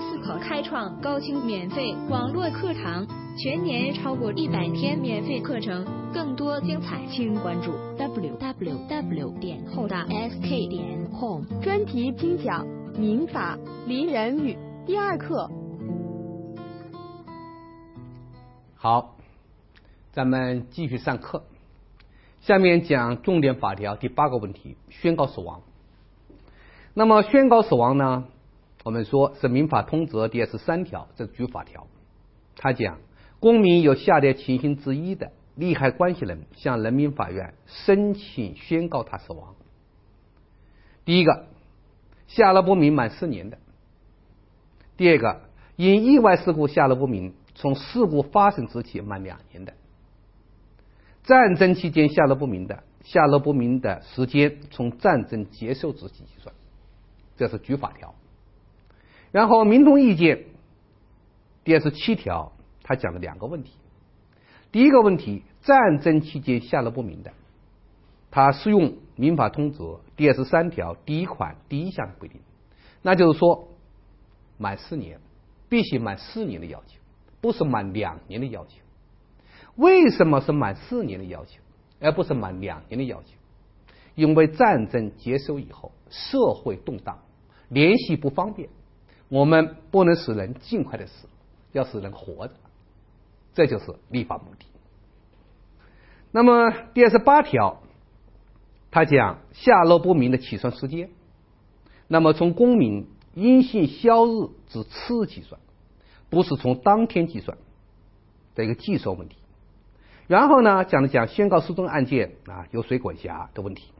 思考开创高清免费网络课堂，全年超过一百天免费课程，更多精彩，请关注 www 点后大 sk 点 com 专题精讲民法离人语第二课。好，咱们继续上课。下面讲重点法条第八个问题：宣告死亡。那么宣告死亡呢？我们说是民法通则第二十三条，这是举法条。他讲，公民有下列情形之一的，利害关系人向人民法院申请宣告他死亡。第一个，下落不明满四年的；第二个，因意外事故下落不明，从事故发生之起满两年的；战争期间下落不明的，下落不明的时间从战争结束之起计算。这是举法条。然后民众意见第二十七条，他讲了两个问题。第一个问题，战争期间下落不明的，他适用民法通则第二十三条第一款第一项规定，那就是说满四年，必须满四年的要求，不是满两年的要求。为什么是满四年的要求，而不是满两年的要求？因为战争结束以后，社会动荡，联系不方便。我们不能使人尽快的死，要使人活着，这就是立法目的。那么第二十八条，他讲下落不明的起算时间，那么从公民阴性消日之次日计算，不是从当天计算的一个计算问题。然后呢，讲了讲宣告失踪案件啊由谁管辖的问题。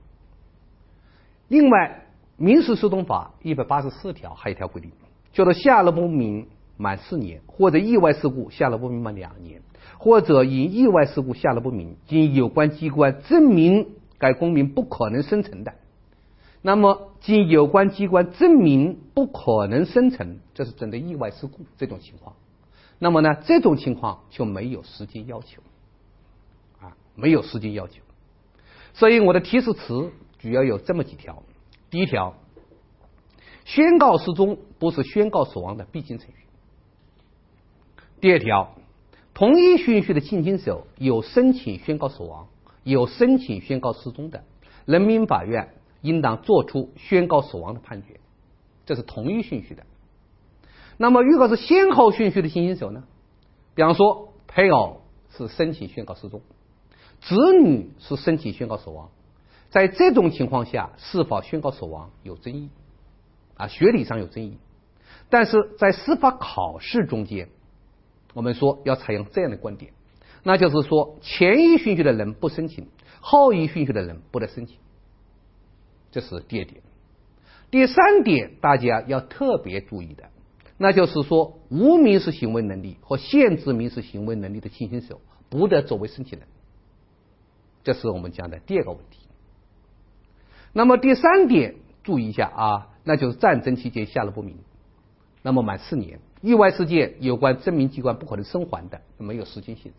另外，民事诉讼法一百八十四条还有一条规定。叫做下落不明满四年，或者意外事故下落不明满两年，或者因意外事故下落不明，经有关机关证明该公民不可能生成的，那么经有关机关证明不可能生成，这是针对意外事故这种情况。那么呢，这种情况就没有时间要求，啊，没有时间要求。所以我的提示词主要有这么几条，第一条。宣告失踪不是宣告死亡的必经程序。第二条，同一顺序的进行时，有申请宣告死亡、有申请宣告失踪的，人民法院应当作出宣告死亡的判决，这是同一顺序的。那么，如果是先后顺序的进行时呢？比方说，配偶是申请宣告失踪，子女是申请宣告死亡，在这种情况下，是否宣告死亡有争议？啊，学理上有争议，但是在司法考试中间，我们说要采用这样的观点，那就是说前一顺序的人不申请，后一顺序的人不得申请，这是第二点。第三点，大家要特别注意的，那就是说无民事行为能力和限制民事行为能力的进行手不得作为申请人，这是我们讲的第二个问题。那么第三点，注意一下啊。那就是战争期间下落不明，那么满四年，意外事件有关证明机关不可能生还的，没有时间限制。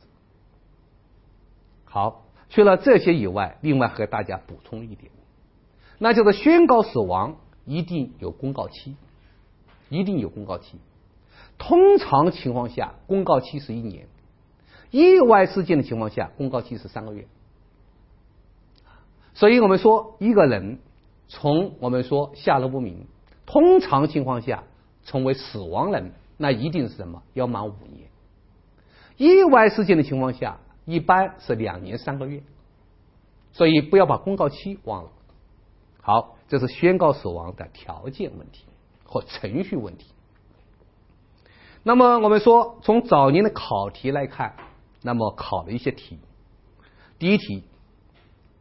好，除了这些以外，另外和大家补充一点，那就是宣告死亡一定有公告期，一定有公告期。通常情况下，公告期是一年；意外事件的情况下，公告期是三个月。所以我们说一个人。从我们说下落不明，通常情况下成为死亡人，那一定是什么？要满五年。意外事件的情况下，一般是两年三个月。所以不要把公告期忘了。好，这是宣告死亡的条件问题和程序问题。那么我们说，从早年的考题来看，那么考了一些题。第一题，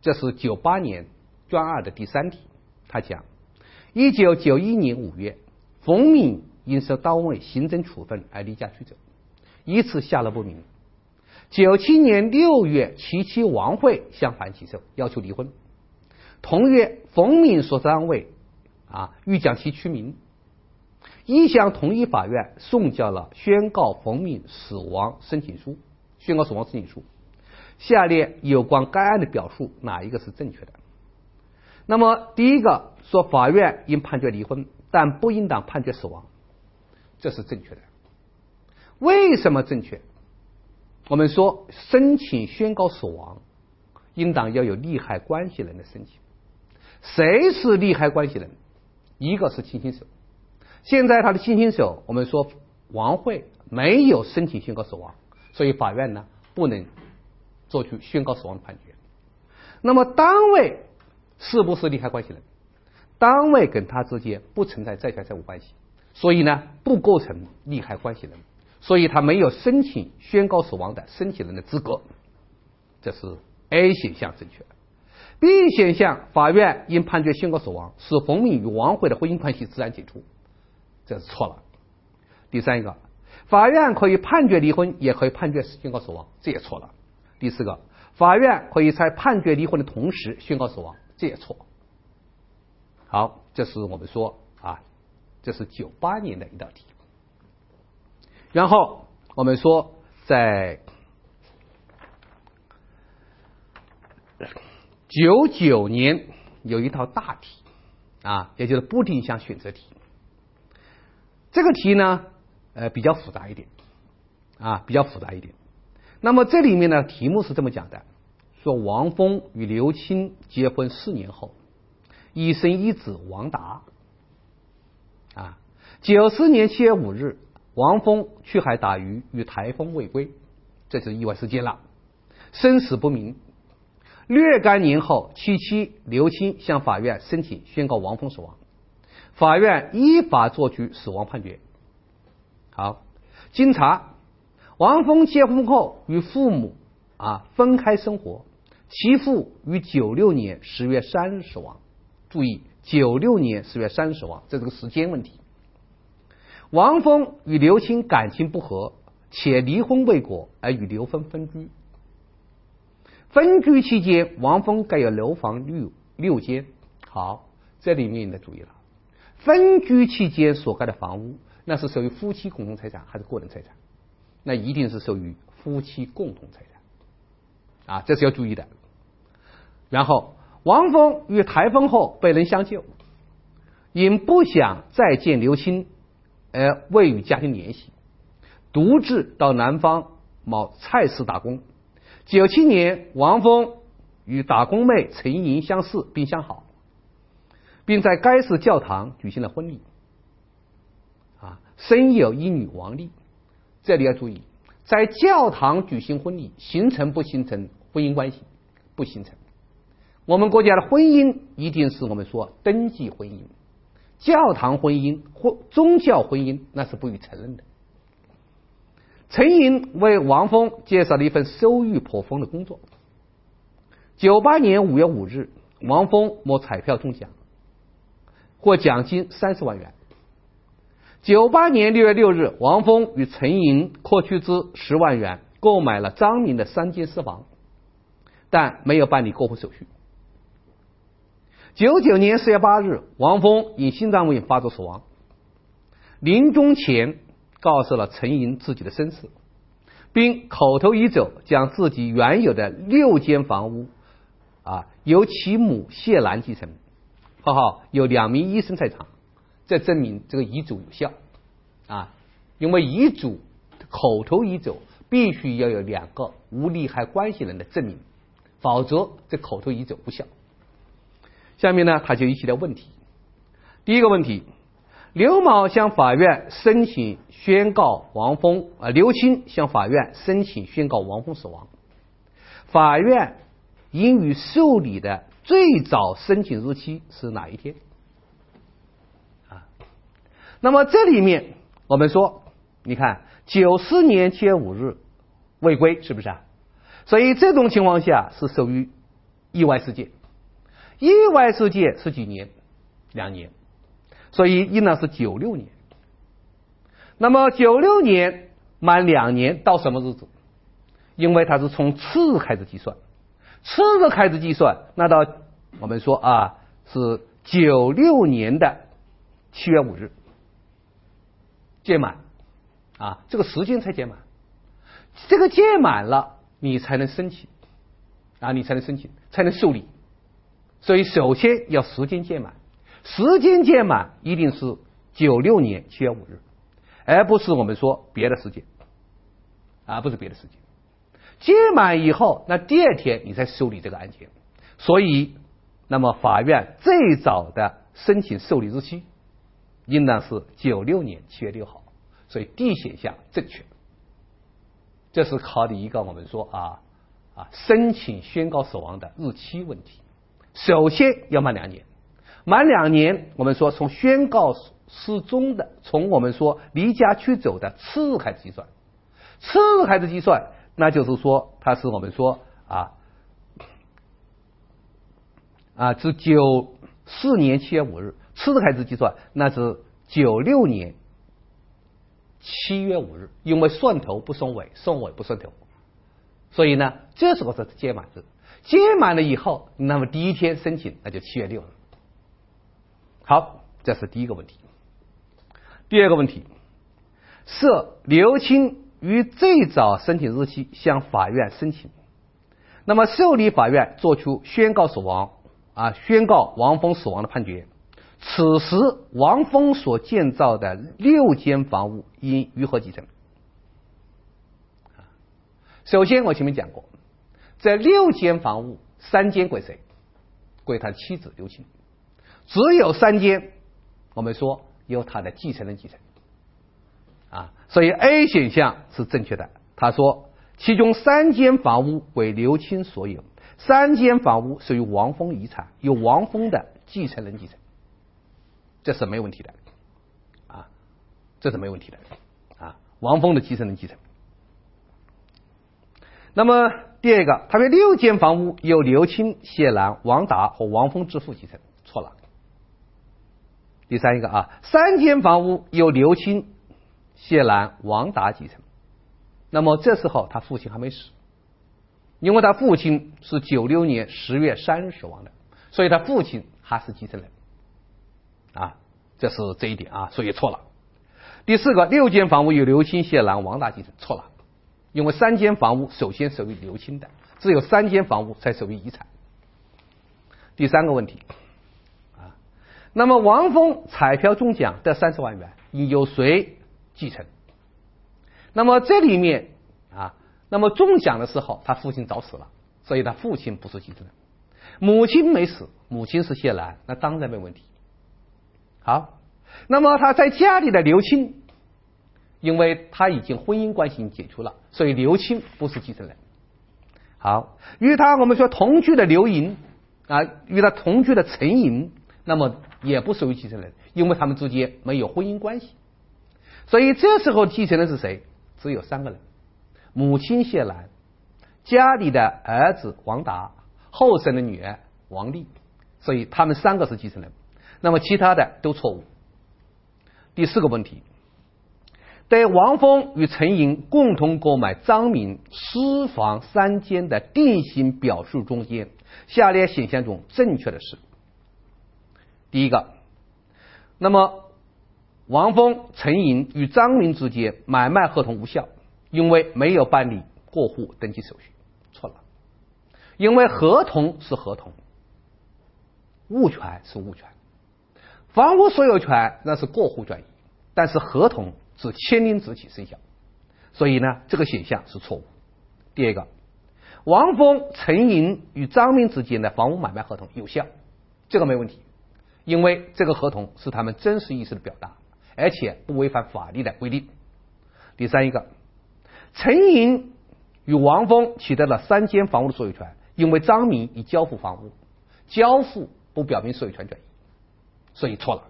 这是九八年专二的第三题。他讲，一九九一年五月，冯敏因受单位行政处分而离家出走，一次下落不明。九七年六月，其妻王慧向法院起诉，要求离婚。同月，冯敏所在单位啊欲将其驱名，一向同一法院送交了宣告冯敏死亡申请书。宣告死亡申请书，下列有关该案的表述哪一个是正确的？那么，第一个说法院应判决离婚，但不应当判决死亡，这是正确的。为什么正确？我们说申请宣告死亡，应当要有利害关系人的申请。谁是利害关系人？一个是亲亲手。现在他的亲亲手，我们说王慧没有申请宣告死亡，所以法院呢不能做出宣告死亡的判决。那么单位是不是利害关系人？单位跟他之间不存在债权债务关系，所以呢不构成利害关系人，所以他没有申请宣告死亡的申请人的资格。这是 A 选项正确。B 选项，法院应判决宣告死亡，使冯敏与王慧的婚姻关系自然解除，这是错了。第三一个，法院可以判决离婚，也可以判决宣告死亡，这也错了。第四个，法院可以在判决离婚的同时宣告死亡，这也错。好，这是我们说啊，这是九八年的一道题。然后我们说在九九年有一套大题啊，也就是不定向选择题。这个题呢，呃，比较复杂一点啊，比较复杂一点。那么这里面呢，题目是这么讲的：说王峰与刘青结婚四年后。一生一子王达啊，九四年七月五日，王峰去海打鱼，遇台风未归，这是意外事件了，生死不明。若干年后，其妻刘青向法院申请宣告王峰死亡，法院依法作出死亡判决。好，经查，王峰结婚后与父母啊分开生活，其父于九六年十月三日死亡。注意，九六年十月三十亡，这是个时间问题。王峰与刘青感情不和，且离婚未果，而与刘峰分居。分居期间，王峰盖有楼房六六间。好，这里面你得注意了，分居期间所盖的房屋，那是属于夫妻共同财产还是个人财产？那一定是属于夫妻共同财产啊，这是要注意的。然后。王峰与台风后被人相救，因不想再见刘青，而未与家庭联系，独自到南方某菜市打工。九七年，王峰与打工妹陈莹相识并相好，并在该市教堂举行了婚礼。啊，生有一女王丽。这里要注意，在教堂举行婚礼，形成不形成婚姻关系？不形成。我们国家的婚姻一定是我们说登记婚姻，教堂婚姻或宗教婚姻那是不予承认的。陈莹为王峰介绍了一份收入颇丰的工作。九八年五月五日，王峰摸彩票中奖，获奖金三十万元。九八年六月六日，王峰与陈莹扩出资十万元购买了张明的三间私房，但没有办理过户手续。九九年四月八日，王峰因心脏病发作死亡。临终前告诉了陈莹自己的身世，并口头遗嘱将自己原有的六间房屋啊由其母谢兰继承。括号有两名医生在场，这证明这个遗嘱有效啊。因为遗嘱口头遗嘱必须要有两个无利害关系人的证明，否则这口头遗嘱无效。下面呢，他就一系列问题。第一个问题，刘某向法院申请宣告王峰啊，刘青向法院申请宣告王峰死亡，法院应予受理的最早申请日期是哪一天？啊，那么这里面我们说，你看九四年七月五日未归，是不是啊？所以这种情况下是属于意外事件。意外事件是几年？两年，所以应当是九六年。那么九六年满两年到什么日子？因为它是从次日开始计算，次日开始计算，那到我们说啊是九六年的七月五日届满啊，这个时间才届满，这个届满了，你才能申请啊，你才能申请，才能受理。所以，首先要时间届满，时间届满一定是九六年七月五日，而不是我们说别的时间，而不是别的时间。届满以后，那第二天你才受理这个案件，所以，那么法院最早的申请受理日期应当是九六年七月六号，所以 D 选项正确。这是考的一个我们说啊啊申请宣告死亡的日期问题。首先要满两年，满两年，我们说从宣告失踪的，从我们说离家出走的次日开始计算，次日开始计算。那就是说，它是我们说啊啊，自九四年七月五日次日开始计算，那是九六年七月五日，因为算头不算尾，算尾不算头，所以呢，这时候是届满日，届满了以后，那么第一天申请那就七月六日。好，这是第一个问题。第二个问题，设刘清。于最早申请日期向法院申请，那么受理法院作出宣告死亡啊，宣告王峰死亡的判决。此时王峰所建造的六间房屋应如何继承？首先我前面讲过，这六间房屋三间归谁？归他妻子刘青，只有三间，我们说由他的继承人继承。啊，所以 A 选项是正确的。他说，其中三间房屋为刘青所有，三间房屋属于王峰遗产，由王峰的继承人继承，这是没问题的。啊，这是没问题的。啊，王峰的继承人继承。那么第二个，他们六间房屋由刘青、谢兰、王达和王峰之父继承，错了。第三一个啊，三间房屋由刘青。谢兰、王达继承，那么这时候他父亲还没死，因为他父亲是九六年十月三日死亡的，所以他父亲还是继承人，啊，这是这一点啊，所以错了。第四个，六间房屋由刘青、谢兰、王大继承，错了，因为三间房屋首先属于刘青的，只有三间房屋才属于遗产。第三个问题，啊，那么王峰彩票中奖得三十万元，应由谁？继承，那么这里面啊，那么中奖的时候，他父亲早死了，所以他父亲不是继承人。母亲没死，母亲是谢兰，那当然没问题。好，那么他在家里的刘青，因为他已经婚姻关系解除了，所以刘青不是继承人。好，与他我们说同居的刘莹啊，与他同居的陈莹，那么也不属于继承人，因为他们之间没有婚姻关系。所以这时候继承的是谁？只有三个人：母亲谢兰、家里的儿子王达、后生的女儿王丽。所以他们三个是继承人。那么其他的都错误。第四个问题：在王峰与陈莹共同购买张明私房三间的定型表述中间，下列选项中正确的是第一个。那么。王峰、陈莹与张明之间买卖合同无效，因为没有办理过户登记手续。错了，因为合同是合同，物权是物权，房屋所有权那是过户转移，但是合同是签订之日起生效，所以呢，这个选项是错误。第二个，王峰、陈莹与张明之间的房屋买卖合同有效，这个没问题，因为这个合同是他们真实意思的表达。而且不违反法律的规定。第三一个，陈莹与王峰取得了三间房屋的所有权，因为张明已交付房屋，交付不表明所有权转移，所以错了。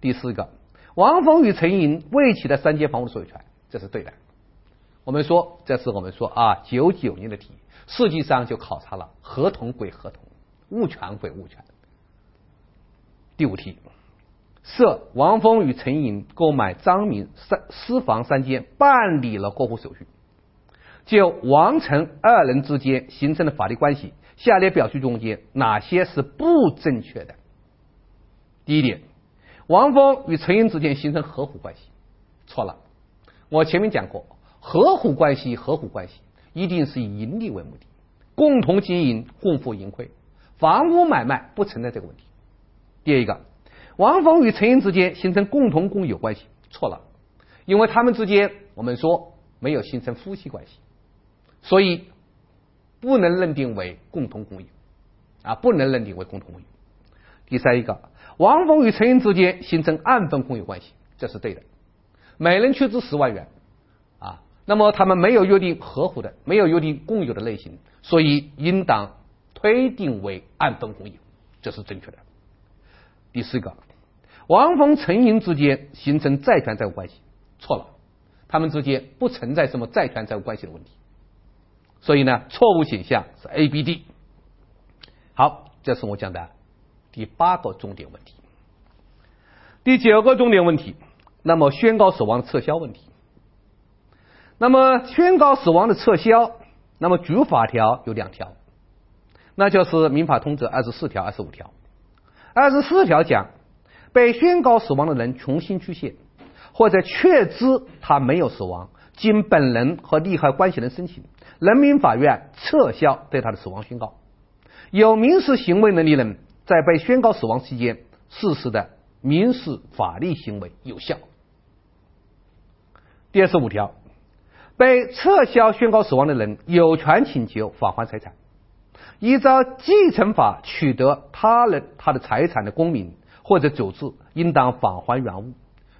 第四个，王峰与陈颖未取得三间房屋所有权，这是对的。我们说这是我们说啊九九年的题，实际上就考察了合同归合同，物权归物权。第五题。设王峰与陈颖购买张明三私房三间，办理了过户手续。就王陈二人之间形成的法律关系，下列表述中间哪些是不正确的？第一点，王峰与陈英之间形成合伙关系，错了。我前面讲过，合伙关系，合伙关系一定是以盈利为目的，共同经营，共负盈亏。房屋买卖不存在这个问题。第二个。王峰与陈英之间形成共同共有关系，错了，因为他们之间我们说没有形成夫妻关系，所以不能认定为共同共有啊，不能认定为共同共有。第三一个，王峰与陈英之间形成按分共有关系，这是对的，每人出资十万元啊，那么他们没有约定合伙的，没有约定共有的类型，所以应当推定为按分共有，这是正确的。第四个，王峰、陈英之间形成债权债务关系。错了，他们之间不存在什么债权债务关系的问题，所以呢，错误选项是 A、B、D。好，这是我讲的第八个重点问题。第九个重点问题，那么宣告死亡的撤销问题。那么宣告死亡的撤销，那么主法条有两条，那就是民法通则二十四条、二十五条。二十四条讲，被宣告死亡的人重新出现。或者确知他没有死亡，经本人和利害关系人申请，人民法院撤销对他的死亡宣告。有民事行为能力人在被宣告死亡期间实施的民事法律行为有效。第二十五条，被撤销宣告死亡的人有权请求返还财产。依照继承法取得他人他的财产的公民或者组织，应当返还原物。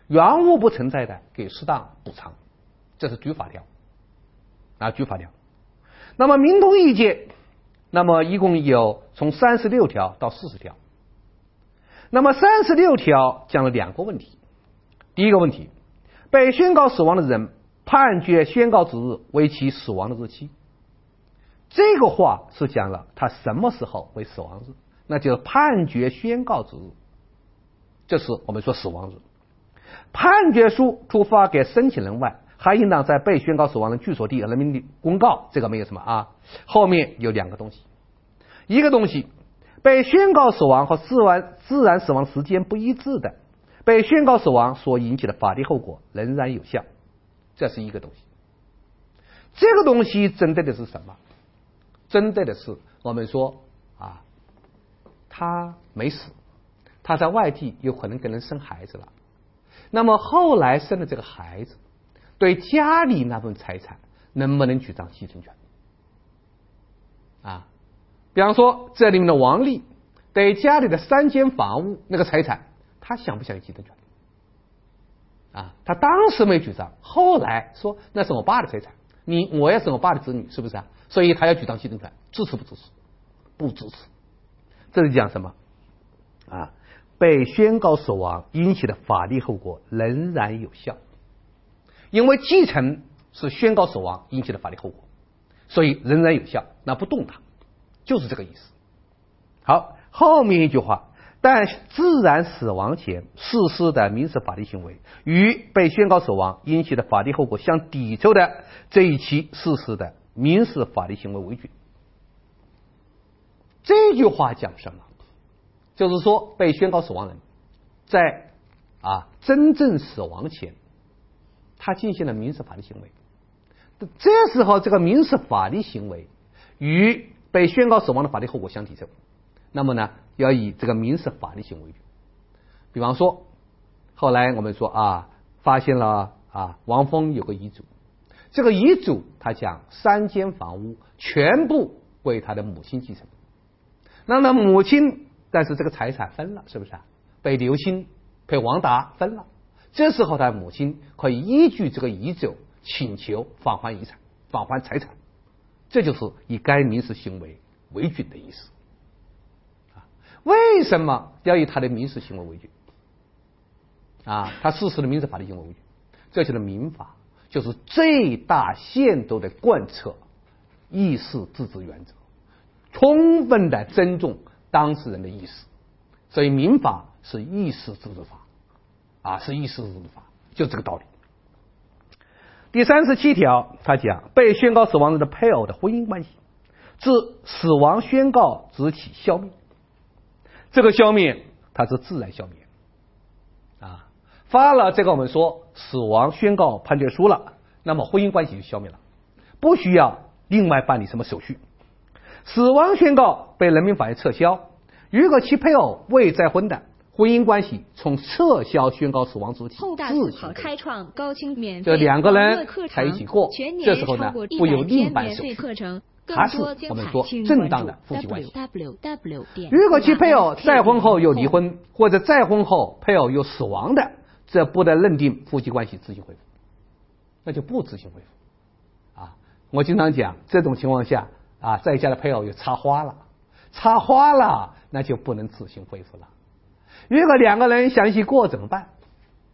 原物不存在的，给适当补偿，这是主法条啊，主法条。那么民同意见，那么一共有从三十六条到四十条。那么三十六条讲了两个问题，第一个问题，被宣告死亡的人判决宣告之日为其死亡的日期。这个话是讲了他什么时候为死亡日，那就是判决宣告之日，这是我们说死亡日。判决书除发给申请人外，还应当在被宣告死亡人居所地和人民公告。这个没有什么啊。后面有两个东西，一个东西被宣告死亡和自然自然死亡时间不一致的，被宣告死亡所引起的法律后果仍然有效，这是一个东西。这个东西针对的是什么？针对的是我们说啊，他没死，他在外地有可能给人生孩子了。那么后来生的这个孩子，对家里那份财产能不能主张继承权？啊，比方说这里面的王丽对家里的三间房屋那个财产，他想不想有继承权？啊，他当时没主张，后来说那是我爸的财产，你我也是我爸的子女，是不是啊？所以他要主张继承权，支持不支持？不支持。这是讲什么？啊？被宣告死亡引起的法律后果仍然有效，因为继承是宣告死亡引起的法律后果，所以仍然有效，那不动它，就是这个意思。好，后面一句话，但自然死亡前实施的民事法律行为与被宣告死亡引起的法律后果相抵触的这一期实施的民事法律行为为准。这句话讲什么？就是说，被宣告死亡人，在啊真正死亡前，他进行了民事法律行为。这时候，这个民事法律行为与被宣告死亡的法律后果相抵触，那么呢，要以这个民事法律行为。比方说，后来我们说啊，发现了啊，王峰有个遗嘱，这个遗嘱他讲三间房屋全部归他的母亲继承，那么母亲。但是这个财产分了，是不是啊？被刘星、被王达分了。这时候，他母亲可以依据这个遗嘱请求返还遗产、返还财产。这就是以该民事行为为准的意思。啊，为什么要以他的民事行为为准？啊，他实施的民事法律行为为准，这就是民法，就是最大限度的贯彻议事自治原则，充分的尊重。当事人的意思，所以民法是意识自治法，啊，是意识自治法，就这个道理。第三十七条，他讲被宣告死亡人的配偶的婚姻关系，自死亡宣告之起消灭。这个消灭，它是自然消灭，啊，发了这个我们说死亡宣告判决书了，那么婚姻关系就消灭了，不需要另外办理什么手续。死亡宣告被人民法院撤销。如果其配偶未再婚的，婚姻关系从撤销宣告死亡之起后大自行好开创高清免费这两个人络课在一起过全年这时候呢超过不由另天免费办手续。课程，更还是我们说正当的夫妻关系。如果其配偶再婚后又离婚，或者再婚后配偶又死亡的，这不得认定夫妻关系自行恢复，那就不自行恢复。啊，我经常讲，这种情况下啊，在家的配偶又插花了，插花了，那就不能自行恢复了。如果两个人想一起过怎么办？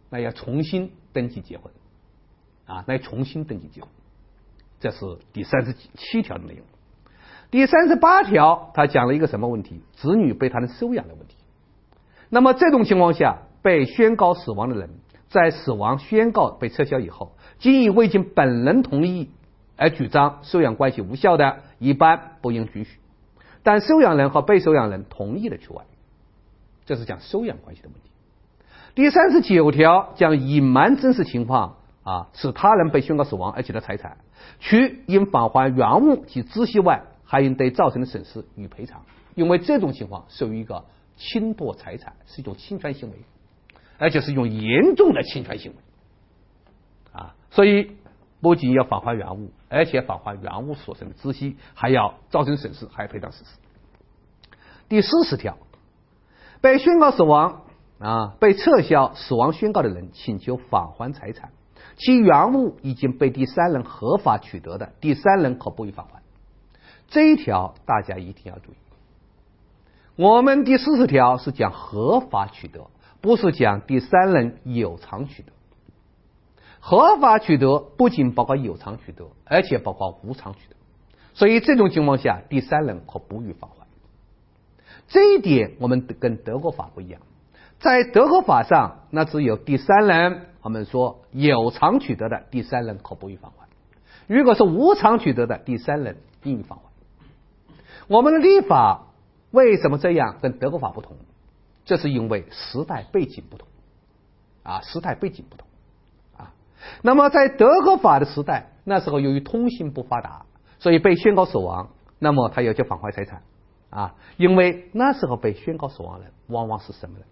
那要重新登记结婚，啊，那要重新登记结婚。这是第三十七条的内容。第三十八条，他讲了一个什么问题？子女被他人收养的问题。那么这种情况下，被宣告死亡的人，在死亡宣告被撤销以后，经已未经本人同意而主张收养关系无效的，一般不应允许。但收养人和被收养人同意的除外。这是讲收养关系的问题。第三十九条讲隐瞒真实情况啊，使他人被宣告死亡而取得财产，除应返还原物及孳息外，还应对造成的损失予赔偿。因为这种情况属于一个侵夺财产，是一种侵权行为，而且是一种严重的侵权行为啊。所以不仅要返还原物，而且返还原物所生的孳息，还要造成损失，还要赔偿损失。第四十条，被宣告死亡啊，被撤销死亡宣告的人请求返还财产，其原物已经被第三人合法取得的，第三人可不予返还。这一条大家一定要注意。我们第四十条是讲合法取得，不是讲第三人有偿取得。合法取得不仅包括有偿取得，而且包括无偿取得。所以这种情况下，第三人可不予返还。这一点我们跟德国法不一样，在德国法上，那只有第三人，我们说有偿取得的第三人可不予返还；如果是无偿取得的第三人应返还。我们的立法为什么这样跟德国法不同？这是因为时代背景不同啊，时代背景不同啊。那么在德国法的时代，那时候由于通信不发达，所以被宣告死亡，那么他要求返还财产啊，因为那时候被宣告死亡人往往是什么呢？